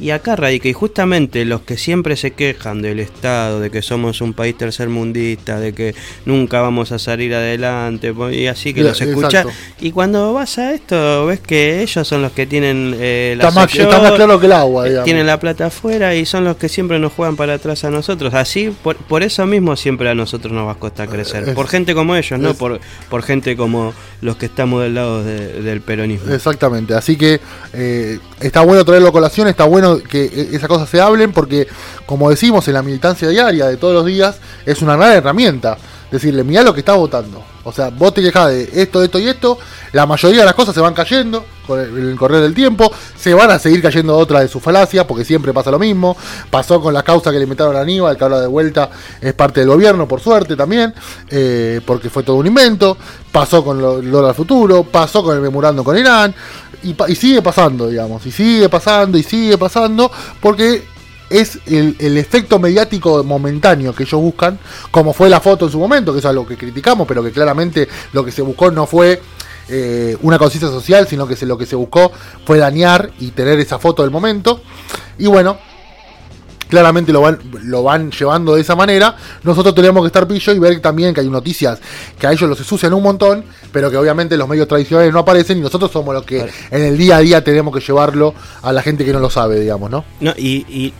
y acá radica, y justamente los que siempre se quejan del Estado, de que somos un país tercermundista, de que nunca vamos a salir adelante, y así que los escucha. Y cuando vas a esto, ves que ellos son los que tienen eh, la está, más, claro que el agua, digamos. Tienen la plata afuera y son los que siempre nos juegan para atrás a nosotros. Así, por, por eso mismo siempre a nosotros nos va a costar crecer. por gente como ellos, no por, por gente como los que estamos del lado del peronismo. Exactamente, así que eh, está bueno traerlo a colación, está bueno que e-, esas cosas se hablen porque, como decimos en la militancia diaria de todos los días, es una gran herramienta. Decirle, mira lo que está votando. O sea, vos te quejas de esto, esto y esto. La mayoría de las cosas se van cayendo con el, correr del tiempo. Se van a seguir cayendo otras de sus falacias porque siempre pasa lo mismo. Pasó con la causa que le inventaron a Aníbal, que ahora de vuelta es parte del gobierno, por suerte también, eh, porque fue todo un invento. Pasó con lo, lo del futuro. Pasó con el memorando con Irán y, sigue pasando, digamos, y sigue pasando y sigue pasando, porque es el, efecto mediático momentáneo que ellos buscan, como fue la foto en su momento, que es algo que criticamos, pero que claramente lo que se buscó no fue eh, una conciencia social, sino que lo que se buscó fue dañar y tener esa foto del momento. Y bueno, claramente lo van, lo van llevando de esa manera. Nosotros tenemos que estar pillo y ver también que hay noticias que a ellos los ensucian un montón, pero que obviamente los medios tradicionales no aparecen y nosotros somos los que en el día a día tenemos que llevarlo a la gente que no lo sabe, digamos, ¿no? no y,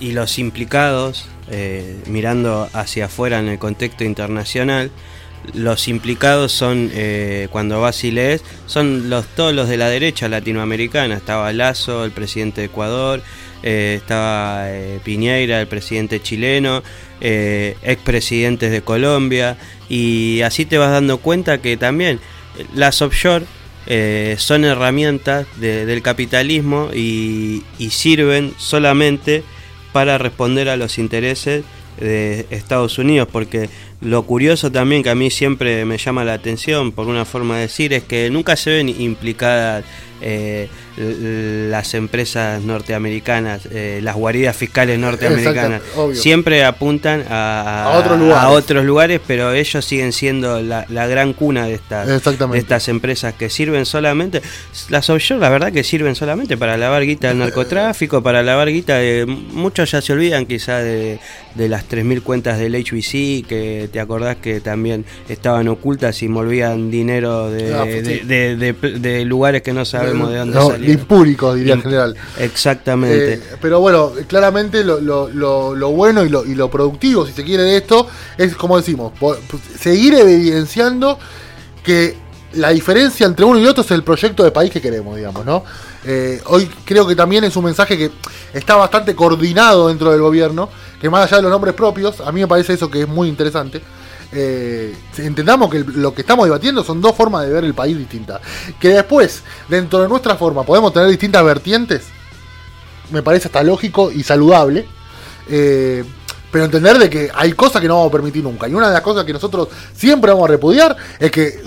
y, los implicados, eh, mirando hacia afuera en el contexto internacional, los implicados son, eh, cuando vas y lees, son los, todos los de la derecha latinoamericana. Estaba Lazo, el presidente de Ecuador, eh, estaba eh, Piñeira, el presidente chileno, eh, expresidentes de Colombia, y así te vas dando cuenta que también las offshore son herramientas del capitalismo y, sirven solamente para responder a los intereses de Estados Unidos, porque lo curioso también que a mí siempre me llama la atención, por una forma de decir, es que nunca se ven implicadas eh, las empresas norteamericanas, eh, las guaridas fiscales norteamericanas, siempre apuntan a, otros lugares. pero ellos siguen siendo la, gran cuna de estas, de estas empresas que sirven solamente, las offshore la verdad que sirven solamente para lavar guita del narcotráfico, para lavar guita de... Muchos ya se olvidan quizá de, de las 3.000 cuentas del HBC, que te acordás que también estaban ocultas y movían dinero de, ah, de, lugares que no sabemos de dónde no, Impúricos, diría en general. Exactamente. Eh, pero bueno, claramente lo, lo, lo, bueno y lo, y lo productivo, si se quiere, de esto es, como decimos, seguir evidenciando que la diferencia entre uno y otro es el proyecto de país que queremos, digamos, ¿no? Eh, hoy creo que también es un mensaje que está bastante coordinado dentro del gobierno, que más allá de los nombres propios, a mí me parece eso que es muy interesante. Eh, entendamos que lo que estamos debatiendo son dos formas de ver el país distintas. Que después, dentro de nuestra forma, podemos tener distintas vertientes, me parece hasta lógico y saludable. Eh, pero entender de que hay cosas que no vamos a permitir nunca. Y una de las cosas que nosotros siempre vamos a repudiar es que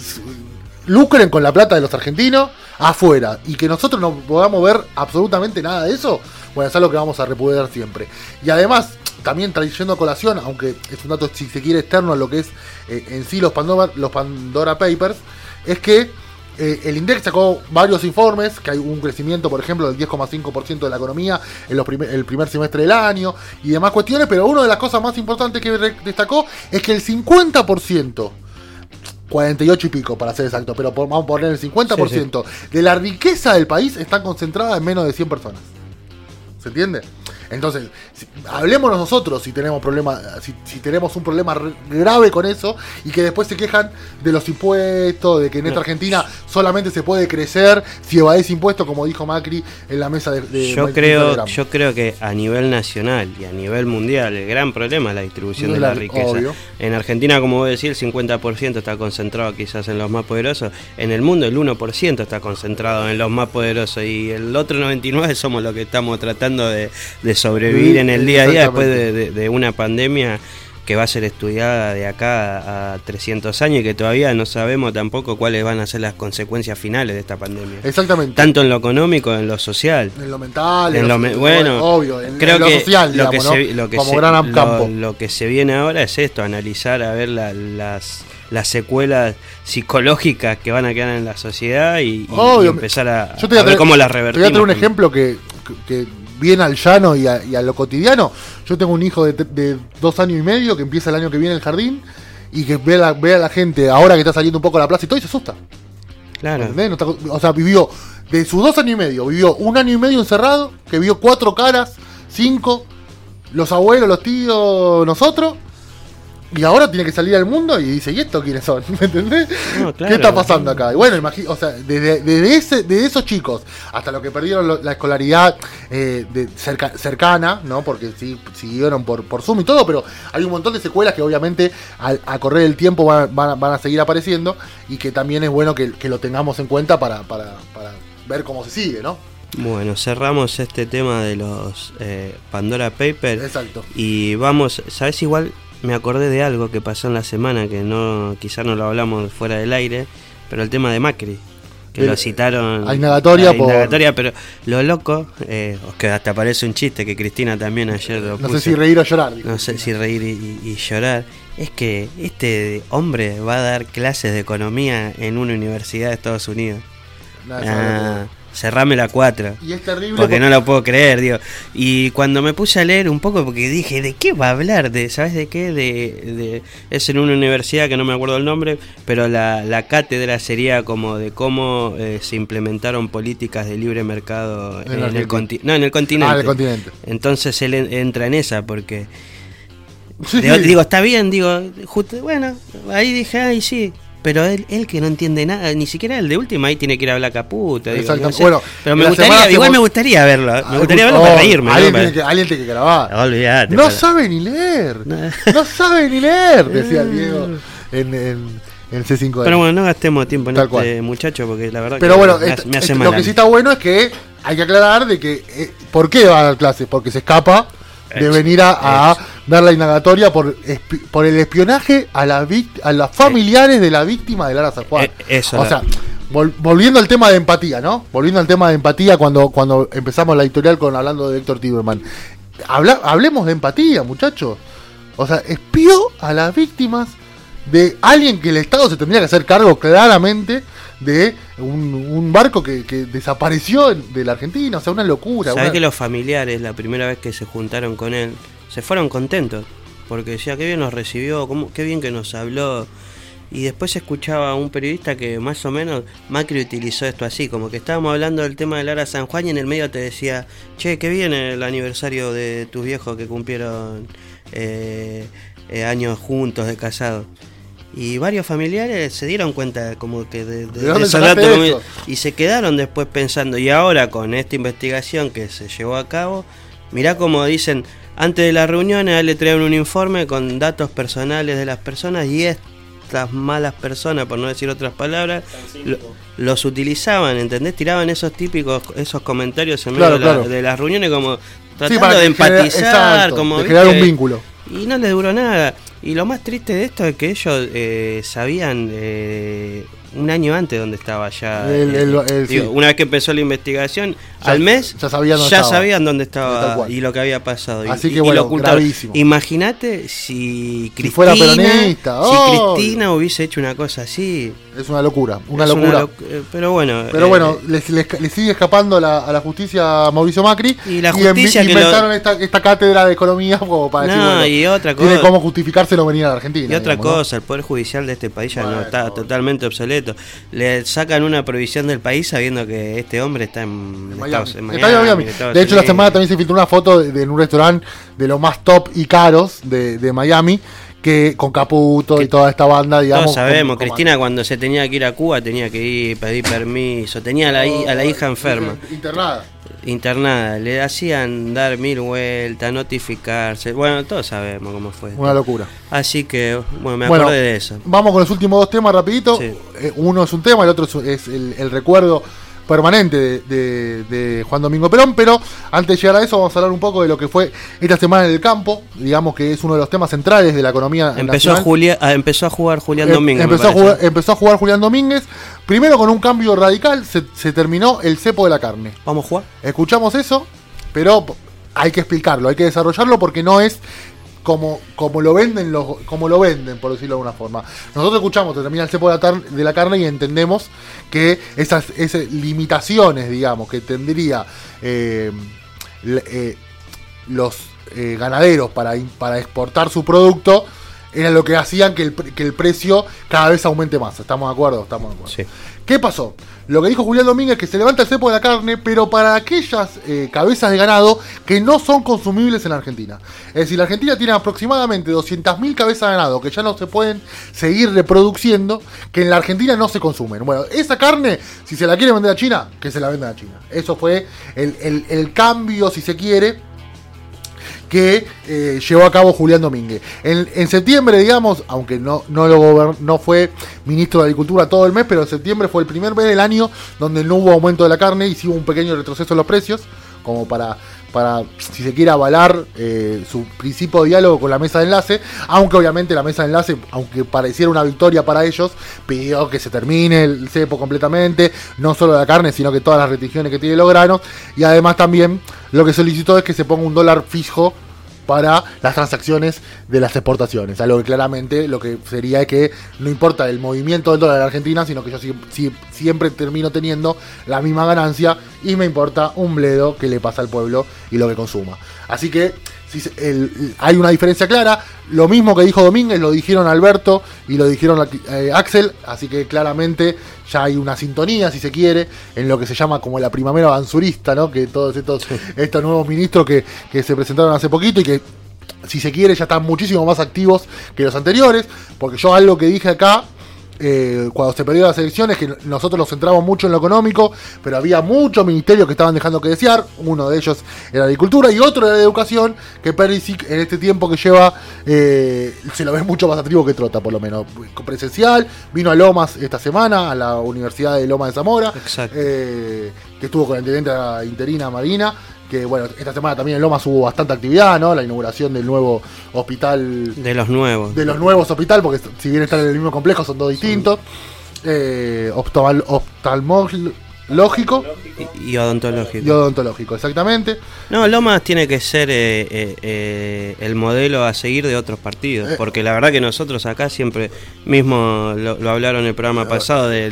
lucren con la plata de los argentinos afuera y que nosotros no podamos ver absolutamente nada de eso, bueno, es algo que vamos a repudiar siempre. Y además, también trayendo a colación, aunque es un dato si se quiere externo a lo que es eh, en sí los Pandora, los Pandora Papers, es que eh, el INDEX sacó varios informes, que hay un crecimiento, por ejemplo, del 10,5% de la economía en los el primer semestre del año y demás cuestiones, pero una de las cosas más importantes que destacó es que el 50%, 48 y pico para ser exacto, pero vamos a poner el 50% de la riqueza del país está concentrada en menos de 100 personas. ¿Se entiende? Entonces, hablemos nosotros si tenemos problema, si, tenemos un problema grave con eso y que después se quejan de los impuestos, de que en esta Argentina solamente se puede crecer si evadís impuestos, como dijo Macri en la mesa de, yo creo Yo creo que a nivel nacional y a nivel mundial el gran problema es la distribución de la, riqueza. En Argentina, como vos decís, el 50% está concentrado quizás en los más poderosos. En el mundo el 1% está concentrado en los más poderosos y el otro 99% somos los que estamos tratando de, de sobrevivir en el día a día después de, una pandemia que va a ser estudiada de acá a 300 años y que todavía no sabemos tampoco cuáles van a ser las consecuencias finales de esta pandemia. Exactamente. Tanto en lo económico, en lo social. En lo mental, en, lo, bueno, obvio, en, creo lo social, lo que se, lo que como gran campo. Lo, que se viene ahora es esto, analizar a ver las las secuelas psicológicas que van a quedar en la sociedad y, empezar a, ver cómo las revertimos. Te voy a un ejemplo que, que bien al llano y a, lo cotidiano. Yo tengo un hijo de, dos años y medio que empieza el año que viene en el jardín y que ve a, la, ve a la gente ahora que está saliendo un poco a la plaza y todo y se asusta. Claro. o sea, vivió de sus dos años y medio, vivió un año y medio encerrado, que vio cuatro caras, cinco, los abuelos, los tíos, nosotros, y ahora tiene que salir al mundo y dice, ¿y esto quiénes son? ¿Me entendés? ¿Qué está pasando acá? Y bueno, imagino, o sea, desde, ese, esos chicos hasta los que perdieron la escolaridad eh, de cercana, ¿no? Porque sí, siguieron por, por Zoom y todo, pero hay un montón de secuelas que obviamente a, correr el tiempo van, a seguir apareciendo y que también es bueno que, lo tengamos en cuenta para, para, ver cómo se sigue, ¿no? Bueno, cerramos este tema de los eh, Pandora Papers. Exacto. Y vamos, ¿sabes igual? Me acordé de algo que pasó en la semana que no quizás no lo hablamos fuera del aire, pero el tema de Macri que lo citaron a indagatoria, pero lo loco eh, que hasta parece un chiste que Cristina también ayer lo no sé si reír o llorar no sé si reír y, llorar. Es que este hombre va a dar clases de economía en una universidad de Estados Unidos cerrame la 4. Y es terrible. Porque, no lo puedo creer, digo. Y cuando me puse a leer un poco, porque dije, ¿de qué va a hablar? de ¿Sabes de qué? De, es en una universidad que no me acuerdo el nombre, pero la, la cátedra sería como de cómo eh, se implementaron políticas de libre mercado en, el, no, en el continente. Ah, el continente. Entonces él entra en esa porque... Digo, está bien, digo, bueno, ahí dije, ay, sí, pero él, él que no entiende nada, ni siquiera el de última ahí tiene que ir a hablar caputa. Digo, bueno, pero me gustaría, igual me gustaría verlo, me gustaría verlo para reírme. Alguien, tiene que, alguien tiene que grabar. No, no sabe ni leer, no sabe ni leer, decía Diego en, en, en C5. Pero bueno, no gastemos tiempo en este muchacho porque la verdad pero bueno, me, hace mal. Lo que sí está bueno es que hay que aclarar de que, eh, ¿por qué va a dar clases? Porque se escapa de venir a, dar la indagatoria por, por el espionaje a, la a los familiares de la víctima de Lara San Juan. Eh, eso o sea, volviendo al tema de empatía, ¿no? Volviendo al tema de empatía cuando, cuando empezamos la editorial con hablando de Héctor Tiberman. Habla, hablemos de empatía, muchachos. O sea, espió a las víctimas de alguien que el Estado se tendría que hacer cargo claramente de un, barco que, desapareció de la Argentina, o sea, una locura. Sabes que los familiares, la primera vez que se juntaron con él, se fueron contentos, porque decía, qué bien nos recibió, cómo, qué bien que nos habló. Y después escuchaba a un periodista que más o menos Macri utilizó esto así, como que estábamos hablando del tema de Lara San Juan y en el medio te decía, che, qué bien el aniversario de tus viejos que cumplieron eh, eh, años juntos de casado. Y varios familiares se dieron cuenta como que de, ese rato y se quedaron después pensando, y ahora con esta investigación que se llevó a cabo, mirá como dicen, antes de las reuniones le traían un informe con datos personales de las personas y estas malas personas, por no decir otras palabras, los utilizaban, ¿entendés? Tiraban esos típicos, esos comentarios en medio de, las reuniones como tratando de empatizar, como... De crear un vínculo. Y no les duró nada. Y lo más triste de esto es que ellos eh, sabían eh, un año antes donde estaba ya. Eh, una vez que empezó la investigación, al mes ya sabían dónde, estaba. Sabían dónde estaba y lo que había pasado. Así que bueno. Imagínate si Cristina, si, Cristina hubiese hecho una cosa así. Es una locura, una locura. pero bueno. Pero bueno, le, sigue escapando a la justicia Mauricio Macri. Y la justicia inventaron esta, cátedra de economía como para no, decir, y otra cosa, tiene cómo justificárselo venir a la Argentina. Y otra cosa, el Poder Judicial de este país ya no está totalmente obsoleto. Le sacan una provisión del país sabiendo que este hombre está en, Miami. de hecho, la semana también se filtró una foto de, un restaurante de los más top y caros de, Miami que con Caputo y toda esta banda, digamos. Todos sabemos, Cristina cuando se tenía que ir a Cuba tenía que ir, pedir permiso, tenía a la, a la hija enferma. Internada internada, le hacían dar mil vueltas, notificarse, bueno, todos sabemos cómo fue. Una locura. Así que, bueno, me acordé de eso. Vamos con los últimos dos temas rapidito. Eh, uno es un tema, el otro es el recuerdo permanente de, Juan Domingo Perón, pero antes de llegar a eso vamos a hablar un poco de lo que fue esta semana en el campo, digamos que es uno de los temas centrales de la economía empezó A ah, empezó a jugar Julián em, Domínguez. Empezó, a jugar, empezó a jugar Julián Domínguez, primero con un cambio radical, se, se terminó el cepo de la carne. Vamos a jugar. Escuchamos eso, pero hay que explicarlo, hay que desarrollarlo porque no es como, como lo venden los, como lo venden, por decirlo de alguna forma. Nosotros escuchamos, termina el cepo de la, carne y entendemos que esas, esas limitaciones, digamos, que tendría eh, eh, los eh, ganaderos para, para exportar su producto, era lo que hacían que el, que el precio cada vez aumente más. ¿Estamos de acuerdo? Estamos de acuerdo. ¿Qué pasó? Lo que dijo Julián Domínguez es que se levanta el cepo de la carne, pero para aquellas eh, cabezas de ganado que no son consumibles en Argentina. Es decir, la Argentina tiene aproximadamente 200.000 cabezas de ganado que ya no se pueden seguir reproduciendo, que en la Argentina no se consumen. Bueno, esa carne, si se la quiere vender a China, que se la venda a China. Eso fue el cambio, si se quiere, que eh, llevó a cabo Julián Domínguez. En, septiembre, digamos, aunque no, no, lo no fue ministro de Agricultura todo el mes, pero en septiembre fue el primer mes del año donde no hubo aumento de la carne y sí hubo un pequeño retroceso en los precios, como para, para si se quiere, avalar eh, su principio de diálogo con la mesa de enlace, aunque obviamente la mesa de enlace, aunque pareciera una victoria para ellos, pidió que se termine el cepo completamente, no solo la carne, sino que todas las restricciones que tiene los granos, y además también lo que solicitó es que se ponga un dólar fijo para las transacciones de las exportaciones. Algo que claramente lo que sería que no importa el movimiento del dólar de Argentina, sino que yo siempre termino teniendo la misma ganancia y me importa un bledo que le pasa al pueblo y lo que consuma. Así que hay una diferencia clara. Lo mismo que dijo Domínguez, lo dijeron Alberto y lo dijeron eh, Axel. Así que claramente ya hay una sintonía, si se quiere, en lo que se llama como la primavera avanzurista, ¿no? Que todos estos, estos nuevos ministros que, que se presentaron hace poquito y que si se quiere, ya están muchísimo más activos que los anteriores, porque yo algo que dije acá eh, cuando se perdió las elecciones, que nosotros nos centramos mucho en lo económico, pero había muchos ministerios que estaban dejando que desear. Uno de ellos era agricultura y otro era la educación, que Perisic en este tiempo que lleva eh, se lo ve mucho más activo que Trota, por lo menos. Presencial, vino a Lomas esta semana, a la Universidad de Lomas de Zamora, eh, que estuvo con la intendente interina Marina que bueno, esta semana también en Lomas hubo bastante actividad, ¿no? La inauguración del nuevo hospital. De los nuevos. De los nuevos hospital, porque si bien están en el mismo complejo, son dos distintos. eh, oftalmológico y, odontológico. Y odontológico, exactamente. No, Lomas tiene que ser eh, eh, eh, el modelo a seguir de otros partidos, porque la verdad que nosotros acá siempre, mismo lo, hablaron en el programa pasado, de,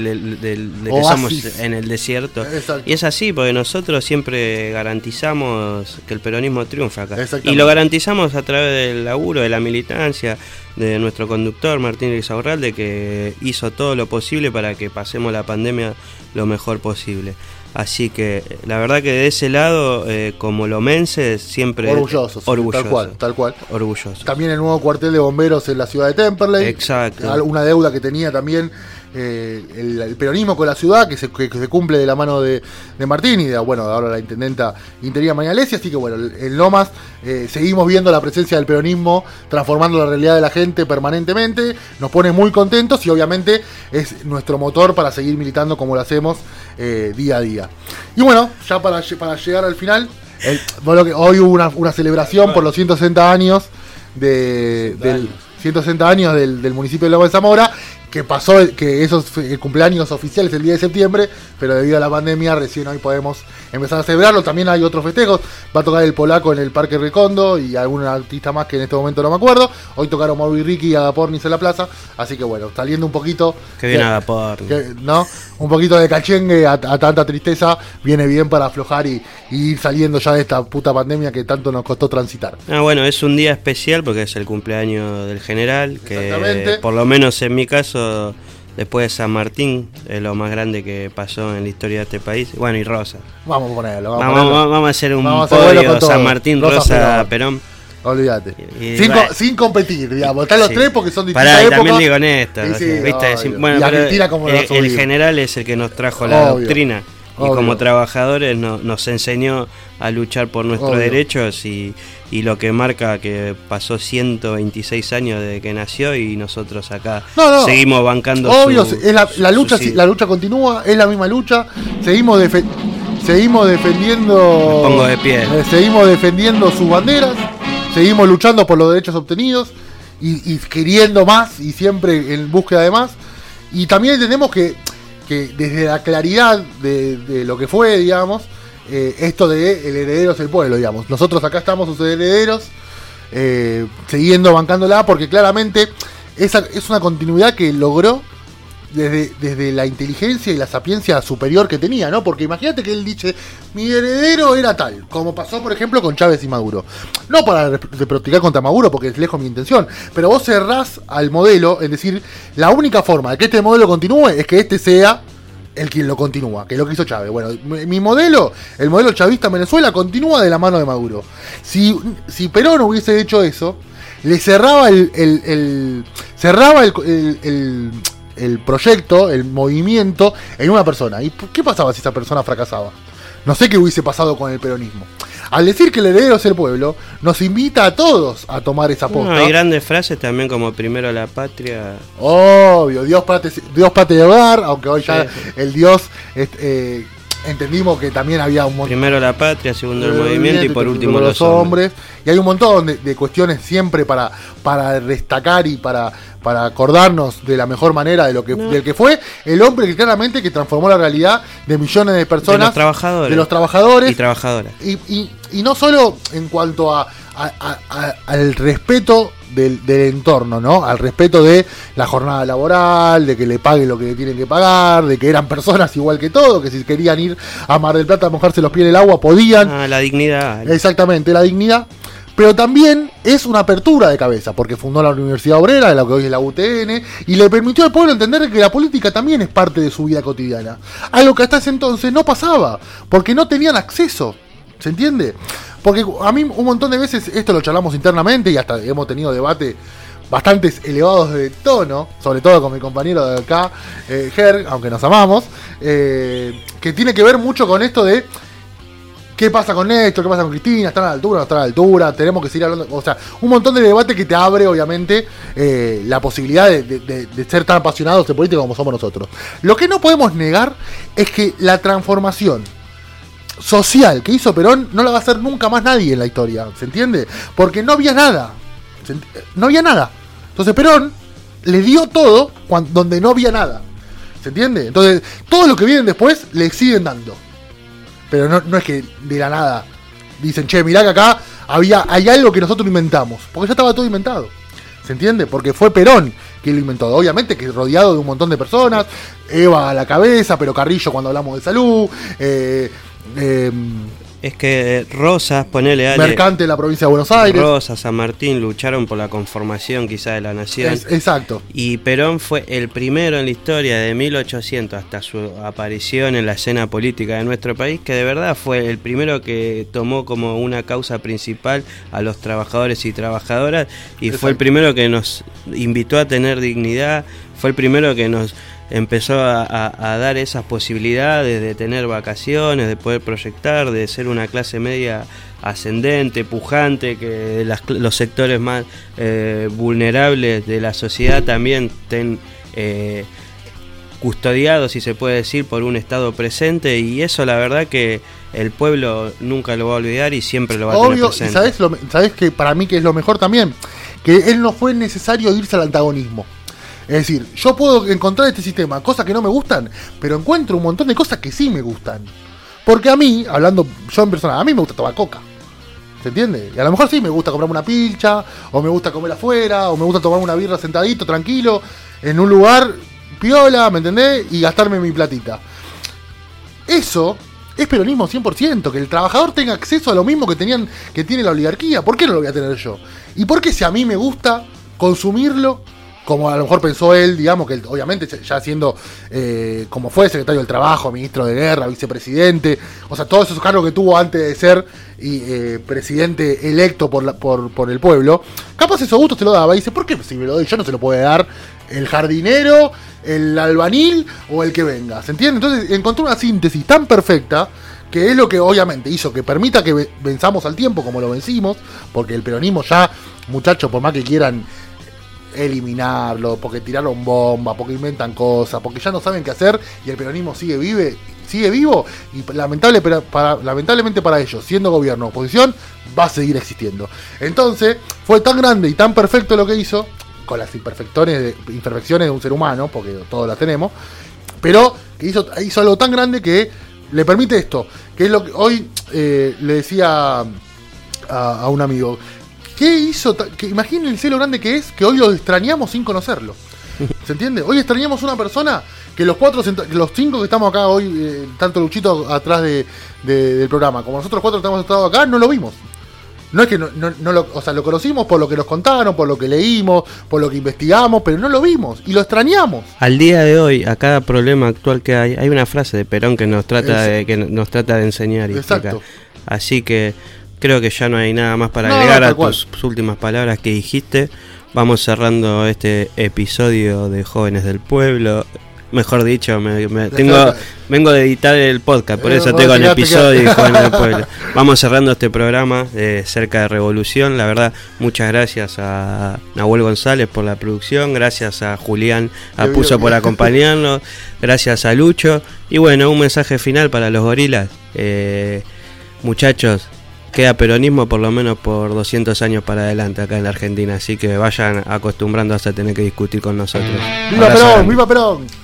que somos en el desierto. Y es así, porque nosotros siempre garantizamos que el peronismo triunfa acá. Y lo garantizamos a través del laburo, de la militancia, de nuestro conductor Martín de que hizo todo lo posible para que pasemos la pandemia lo mejor posible. Así que la verdad que de ese lado, eh, como lomense, siempre orgullosos, orgulloso, tal cual, tal cual. Orgulloso. También el nuevo cuartel de bomberos en la ciudad de Temperley. Exacto. Una deuda que tenía también eh, el, peronismo con la ciudad, que se, cumple de la mano de, Martín y de, bueno, ahora la intendenta interina María Alessia, así que bueno, en Lomas eh, seguimos viendo la presencia del peronismo transformando la realidad de la gente permanentemente, nos pone muy contentos y obviamente es nuestro motor para seguir militando como lo hacemos eh, día a día. Y bueno, ya para, para llegar al final, hoy hubo una, celebración por los 160 años de, del 160 años del, del municipio de Lomas de Zamora que pasó, que esos el cumpleaños oficiales el día de septiembre, pero debido a la pandemia recién hoy podemos empezar a celebrarlo. También hay otros festejos, va a tocar el polaco en el Parque Recondo y algún artista más que en este momento no me acuerdo. Hoy tocaron Mauro y Ricky y Agapornis en la plaza, así que bueno, saliendo un poquito... Que bien Agapornis. ¿No? Un poquito de cachengue a, tanta tristeza, viene bien para aflojar y, ir saliendo ya de esta puta pandemia que tanto nos costó transitar. Ah, bueno, es un día especial porque es el cumpleaños del general, que por lo menos en mi caso después de San Martín, es lo más grande que pasó en la historia de este país. Bueno, y Rosa. Vamos a ponerlo. Vamos, a, hacer un podio San Martín, Rosa, Perón. Olvídate. sin, competir, digamos. Están los tres porque son distintas Pará, también digo. Bueno, el, general es el que nos trajo la doctrina. Y como trabajadores nos enseñó a luchar por nuestros derechos y, lo que marca que pasó 126 años desde que nació y nosotros acá seguimos bancando. Obvio, la, lucha, la lucha continúa, es la misma lucha, seguimos, seguimos defendiendo. pongo de pie. Eh, seguimos defendiendo sus banderas, seguimos luchando por los derechos obtenidos y, queriendo más y siempre en búsqueda de más. Y también entendemos que, que desde la claridad de, lo que fue, digamos, eh, esto de el heredero es el pueblo, digamos. Nosotros acá estamos sus herederos, eh, siguiendo bancándola, porque claramente esa es una continuidad que logró desde, desde la inteligencia y la sapiencia superior que tenía, ¿no? Porque imagínate que él dice, mi heredero era tal, como pasó por ejemplo con Chávez y Maduro. No para reproticar contra Maduro, porque es lejos mi intención, pero vos cerrás al modelo, es decir, la única forma de que este modelo continúe es que este sea el quien lo continúa, que es lo que hizo Chávez. Bueno, mi modelo, el modelo chavista en Venezuela, continúa de la mano de Maduro. Si, si Perón hubiese hecho eso, le cerraba el, cerraba el, proyecto, el movimiento en una persona. ¿Y qué pasaba si esa persona fracasaba? No sé qué hubiese pasado con el peronismo. Al decir que el heredero es el pueblo, nos invita a todos a tomar esa posta. hay grandes frases también como primero la patria. Obvio, Dios patria, Dios patria hogar, aunque hoy ya el Dios eh, entendimos que también había un montón. Primero la patria, segundo el, movimiento y por último los, hombres. Y hay un montón de, cuestiones siempre para, para destacar y para, para acordarnos de la mejor manera de lo que, del que fue el hombre que claramente que transformó la realidad de millones de personas. De los trabajadores. De los trabajadores. Y trabajadoras. Y, y, no solo en cuanto a, al respeto del, entorno, ¿no? Al respeto de la jornada laboral, de que le paguen lo que le tienen que pagar, de que eran personas igual que todo, que si querían ir a Mar del Plata a mojarse los pies en el agua podían. Ah, la dignidad. Exactamente, la dignidad pero también es una apertura de cabeza, porque fundó la Universidad Obrera, de la que hoy es la UTN, y le permitió al pueblo entender que la política también es parte de su vida cotidiana. Algo que hasta ese entonces no pasaba, porque no tenían acceso. ¿Se entiende? Porque a mí un montón de veces esto lo charlamos internamente y hasta hemos tenido debate bastante elevados de tono, sobre todo con mi compañero de acá, eh, aunque nos amamos, eh, que tiene que ver mucho con esto de ¿Qué pasa con esto? ¿Qué pasa con Cristina? ¿Están a la altura? ¿No están a la altura? Tenemos que seguir hablando. O sea, un montón de debate que te abre, obviamente, eh, la posibilidad de, ser tan apasionados de política como somos nosotros. Lo que no podemos negar es que la transformación social que hizo Perón no la va a hacer nunca más nadie en la historia. ¿Se entiende? Porque no había nada. No había nada. Entonces Perón le dio todo cuando, donde no había nada. ¿Se entiende? Entonces, todo lo que vienen después le siguen dando. Pero no, no es que de la nada dicen, che, mirá que acá había, hay algo que nosotros inventamos. Porque ya estaba todo inventado. ¿Se entiende? Porque fue Perón quien lo inventó. Obviamente que rodeado de un montón de personas. Eva a la cabeza, pero Carrillo cuando hablamos de salud. Eh, eh, es que Rosas, ponele a Mercante de la provincia de Buenos Aires. Rosas, San Martín lucharon por la conformación quizá de la nación. exacto. Y Perón fue el primero en la historia de 1800 hasta su aparición en la escena política de nuestro país, que de verdad fue el primero que tomó como una causa principal a los trabajadores y trabajadoras y fue el primero que nos invitó a tener dignidad, fue el primero que nos empezó a, dar esas posibilidades de tener vacaciones, de poder proyectar, de ser una clase media ascendente, pujante, que los sectores más eh, vulnerables de la sociedad también estén eh, custodiados, si se puede decir, por un Estado presente y eso la verdad que el pueblo nunca lo va a olvidar y siempre lo va a tener presente. ¿sabes, ¿sabes que para mí que es lo mejor también? Que él no fue necesario irse al antagonismo. Es decir, yo puedo encontrar este sistema cosas que no me gustan, pero encuentro un montón de cosas que sí me gustan. Porque a mí, hablando yo en persona, a mí me gusta tomar coca. ¿Se entiende? Y a lo mejor sí me gusta comprarme una pilcha, o me gusta comer afuera, o me gusta tomar una birra sentadito, tranquilo, en un lugar piola, ¿me entendés? Y gastarme mi platita. Eso es peronismo 100%, que el trabajador tenga acceso a lo mismo que tenían que tiene la oligarquía. ¿Por qué no lo voy a tener yo? ¿Y por qué si a mí me gusta consumirlo, como a lo mejor pensó él, digamos, que obviamente ya siendo eh, como fue secretario del Trabajo, ministro de Guerra, vicepresidente, o sea, todos esos cargos que tuvo antes de ser eh, presidente electo por, por, el pueblo, capaz eso gusto se lo daba. Y dice, ¿por qué si me lo doy yo no se lo puede dar el jardinero, el albanil o el que venga? ¿Se entiende? Entonces encontró una síntesis tan perfecta que es lo que obviamente hizo que permita que venzamos al tiempo como lo vencimos, porque el peronismo ya, muchachos, por más que quieran eliminarlo, porque tiraron bomba, porque inventan cosas, porque ya no saben qué hacer y el peronismo sigue vive, sigue vivo y lamentable lamentablemente para ellos, siendo gobierno oposición, va a seguir existiendo. Entonces, fue tan grande y tan perfecto lo que hizo, con las imperfecciones de, un ser humano, porque todos las tenemos, pero hizo, hizo algo tan grande que le permite esto, que es lo que hoy eh, le decía a un amigo, ¿Qué hizo? Que imagínense lo grande que es que hoy lo extrañamos sin conocerlo. ¿Se entiende? Hoy extrañamos una persona que los cuatro, los cinco que estamos acá hoy, eh, tanto Luchito atrás de, del programa, como nosotros cuatro que hemos estado acá, no lo vimos. No es que no, no, lo, o sea, lo conocimos por lo que nos contaron, por lo que leímos, por lo que investigamos, pero no lo vimos y lo extrañamos. Al día de hoy, a cada problema actual que hay, hay una frase de Perón que nos trata de que nos trata de enseñar y Exacto. Así que Creo que ya no hay nada más para agregar a tus últimas palabras que dijiste. Vamos cerrando este episodio de Jóvenes del Pueblo. Mejor dicho, me, tengo, vengo de editar el podcast, por eh, eso tengo el episodio de Jóvenes del Pueblo. Vamos cerrando este programa de Cerca de Revolución. La verdad, muchas gracias a Nahuel González por la producción, gracias a Julián Apuso por acompañarnos, gracias a Lucho. Y bueno, un mensaje final para los gorilas. Eh, muchachos, queda peronismo por lo menos por 200 años para adelante acá en la Argentina, así que vayan acostumbrando hasta tener que discutir con nosotros. ¡Viva Perón! ¡Viva Perón!